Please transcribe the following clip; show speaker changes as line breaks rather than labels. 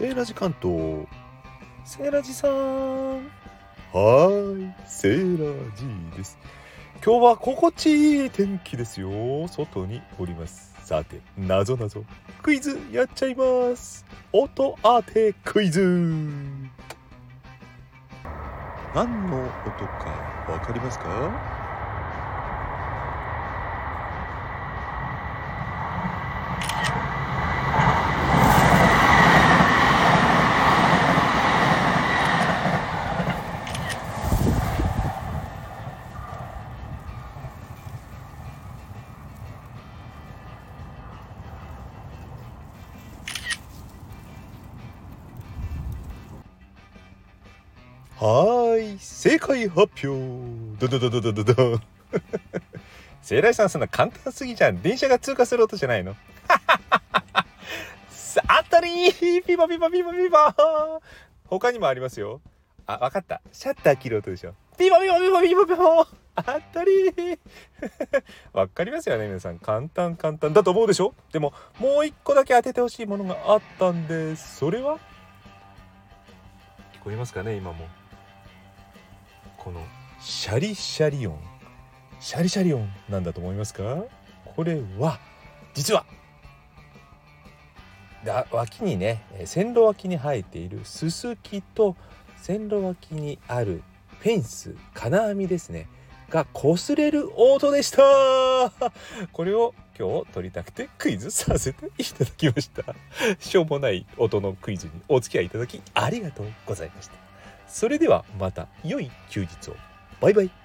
セーラジ関東
セーラジさん。
はーいセーラジです。今日は心地いい天気ですよ。外におります。さてなぞなぞクイズやっちゃいます。音当てクイズ。何の音かわかりますか？はーい正解発表。ドドドドドドド。セイライさんそんな簡単すぎじゃん。電車が通過する音じゃないの？さあたりー。ピバピバピバピバ他にもありますよ。あわかった。シャッター切る音でしょ。ピバピバピバピバピバあたり わかりますよね皆さん。簡単簡単。だと思うでしょ？でももう一個だけ当ててほしいものがあったんです。それは？聞こえますかね今も。このシャリシャリ音。シャリシャリ音なんだと思いますか？これは実はだ脇にね線路脇に生えているススキと線路脇にあるフェンス金網ですね。が擦れる音でした。これを今日取りたくてクイズさせていただきました。しょうもない音のクイズにお付き合いいただきありがとうございました。それではまた良い休日を。バイバイ。